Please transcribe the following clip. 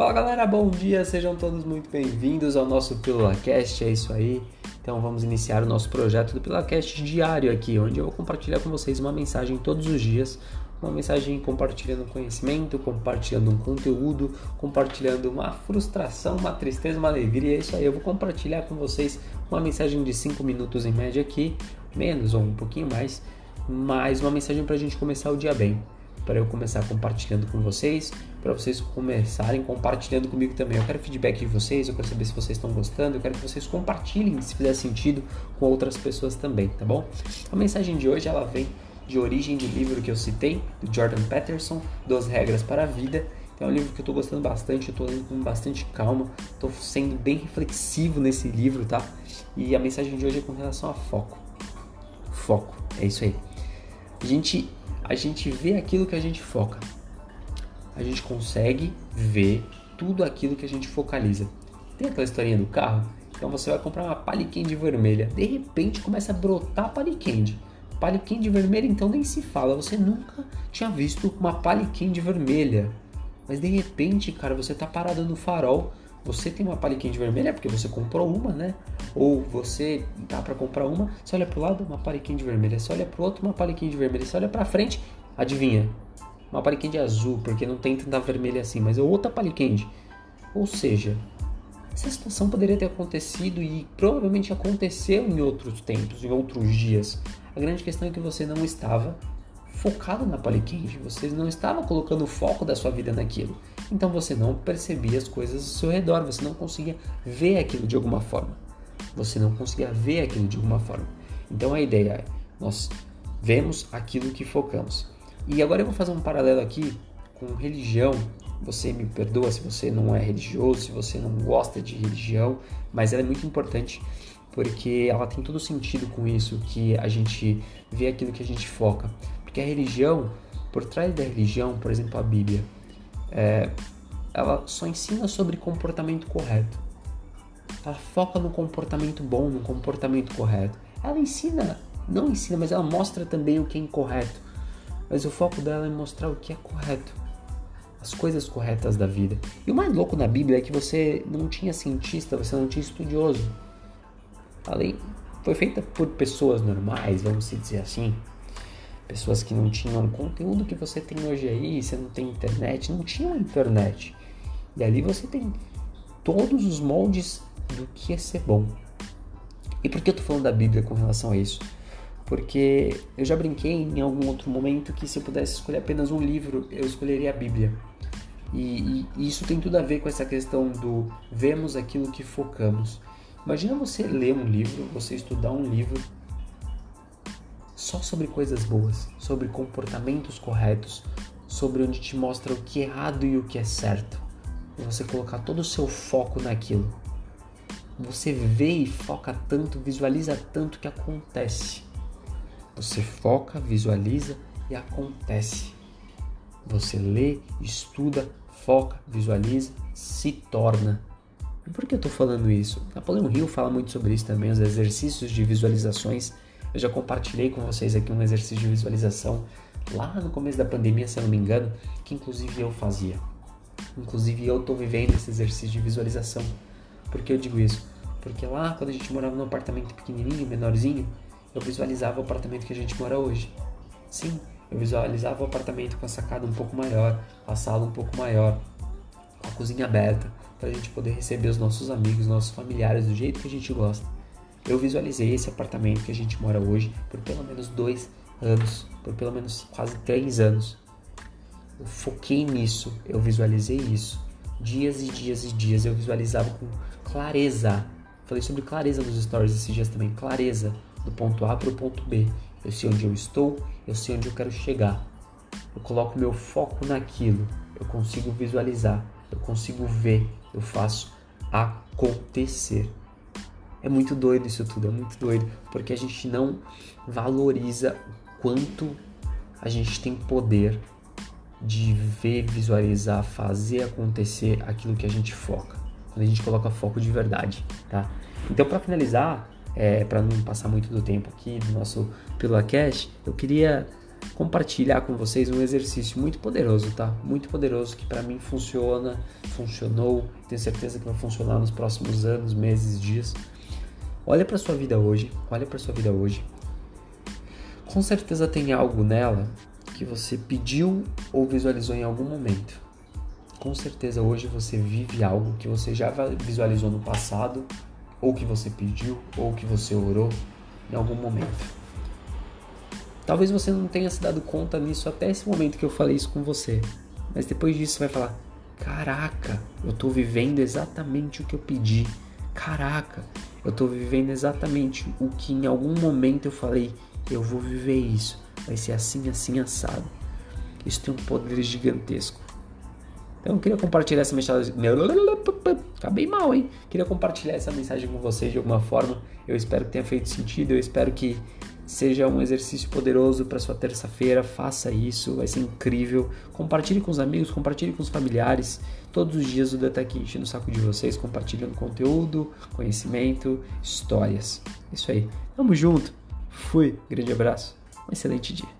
Fala galera, bom dia, sejam todos muito bem-vindos ao nosso PílulaCast, é isso aí. Então vamos iniciar o nosso projeto do PílulaCast diário aqui, onde eu vou compartilhar com vocês uma mensagem todos os dias, uma mensagem compartilhando conhecimento, compartilhando um conteúdo, compartilhando uma frustração, uma tristeza, uma alegria, é isso aí. Eu vou compartilhar com vocês uma mensagem de 5 minutos em média aqui, menos ou um pouquinho mais, mas uma mensagem para a gente começar o dia bem para eu começar compartilhando com vocês, para vocês começarem compartilhando comigo também. Eu quero feedback de vocês, eu quero saber se vocês estão gostando, eu quero que vocês compartilhem se fizer sentido com outras pessoas também, tá bom? A mensagem de hoje ela vem de origem do livro que eu citei, do Jordan Peterson, 12 Regras para a Vida. É um livro que eu estou gostando bastante, eu estou lendo com bastante calma, estou sendo bem reflexivo nesse livro, tá? E a mensagem de hoje é com relação a foco. Foco, é isso aí. A gente a gente vê aquilo que a gente foca. A gente consegue ver tudo aquilo que a gente focaliza. Tem aquela historinha do carro? Então você vai comprar uma Palicandy vermelha. De repente começa a brotar Palicandy. Palicandy vermelha então nem se fala. Você nunca tinha visto uma Palicandy vermelha. Mas de repente, cara, você tá parado no farol você tem uma paliquinha vermelha porque você comprou uma, né? Ou você tá para comprar uma, você olha pro lado, uma paliquinha vermelha, você olha pro outro, uma paliquinha vermelha, você olha para frente, adivinha? Uma paliquinha azul, porque não tem tanta vermelha assim, mas é outra paliquinha. Ou seja, essa situação poderia ter acontecido e provavelmente aconteceu em outros tempos, em outros dias. A grande questão é que você não estava focado na Polycandy, você não estava colocando o foco da sua vida naquilo. Então você não percebia as coisas ao seu redor, você não conseguia ver aquilo de alguma forma. Você não conseguia ver aquilo de alguma forma. Então a ideia é, nós vemos aquilo que focamos. E agora eu vou fazer um paralelo aqui com religião. Você me perdoa se você não é religioso, se você não gosta de religião, mas ela é muito importante porque ela tem todo sentido com isso que a gente vê aquilo que a gente foca. Porque a religião, por trás da religião, por exemplo, a Bíblia, é, ela só ensina sobre comportamento correto. Ela foca no comportamento bom, no comportamento correto. Ela ensina, não ensina, mas ela mostra também o que é incorreto. Mas o foco dela é mostrar o que é correto. As coisas corretas da vida. E o mais louco na Bíblia é que você não tinha cientista, você não tinha estudioso. A lei foi feita por pessoas normais, vamos dizer assim pessoas que não tinham conteúdo que você tem hoje aí, você não tem internet, não tinha internet. E ali você tem todos os moldes do que é ser bom. E por que eu tô falando da Bíblia com relação a isso? Porque eu já brinquei em algum outro momento que se eu pudesse escolher apenas um livro, eu escolheria a Bíblia. E, e, e isso tem tudo a ver com essa questão do vemos aquilo que focamos. Imagina você ler um livro, você estudar um livro só sobre coisas boas, sobre comportamentos corretos, sobre onde te mostra o que é errado e o que é certo. E você colocar todo o seu foco naquilo. Você vê e foca tanto, visualiza tanto que acontece. Você foca, visualiza e acontece. Você lê, estuda, foca, visualiza, se torna. E por que eu estou falando isso? Napoleão Hill fala muito sobre isso também, os exercícios de visualizações eu já compartilhei com vocês aqui um exercício de visualização lá no começo da pandemia, se eu não me engano, que inclusive eu fazia. Inclusive eu estou vivendo esse exercício de visualização. Por que eu digo isso? Porque lá quando a gente morava num apartamento pequenininho, menorzinho, eu visualizava o apartamento que a gente mora hoje. Sim, eu visualizava o apartamento com a sacada um pouco maior, a sala um pouco maior, a cozinha aberta, para a gente poder receber os nossos amigos, nossos familiares do jeito que a gente gosta. Eu visualizei esse apartamento que a gente mora hoje por pelo menos dois anos, por pelo menos quase três anos. Eu foquei nisso, eu visualizei isso. Dias e dias e dias eu visualizava com clareza. Falei sobre clareza nos stories esses dias também. Clareza do ponto A para o ponto B. Eu sei onde eu estou, eu sei onde eu quero chegar. Eu coloco meu foco naquilo. Eu consigo visualizar, eu consigo ver, eu faço acontecer. É muito doido isso tudo, é muito doido, porque a gente não valoriza o quanto a gente tem poder de ver, visualizar, fazer acontecer aquilo que a gente foca. Quando a gente coloca foco de verdade, tá? Então, para finalizar, é, para não passar muito do tempo aqui do nosso Pílula Cash, eu queria compartilhar com vocês um exercício muito poderoso, tá? Muito poderoso que para mim funciona, funcionou, tenho certeza que vai funcionar nos próximos anos, meses, dias. Olha para sua vida hoje, olha para sua vida hoje. Com certeza tem algo nela que você pediu ou visualizou em algum momento. Com certeza hoje você vive algo que você já visualizou no passado, ou que você pediu, ou que você orou em algum momento. Talvez você não tenha se dado conta nisso até esse momento que eu falei isso com você. Mas depois disso você vai falar: Caraca, eu estou vivendo exatamente o que eu pedi. Caraca, eu estou vivendo exatamente o que em algum momento eu falei: Eu vou viver isso. Vai ser assim, assim, assado. Isso tem um poder gigantesco. Então eu queria compartilhar essa mensagem. Acabei mal, hein? Queria compartilhar essa mensagem com vocês de alguma forma. Eu espero que tenha feito sentido. Eu espero que seja um exercício poderoso para sua terça-feira. Faça isso, vai ser incrível. Compartilhe com os amigos, compartilhe com os familiares. Todos os dias o Detec enche no saco de vocês, compartilhando conteúdo, conhecimento, histórias. Isso aí. Tamo junto. Fui. Grande abraço. Um excelente dia.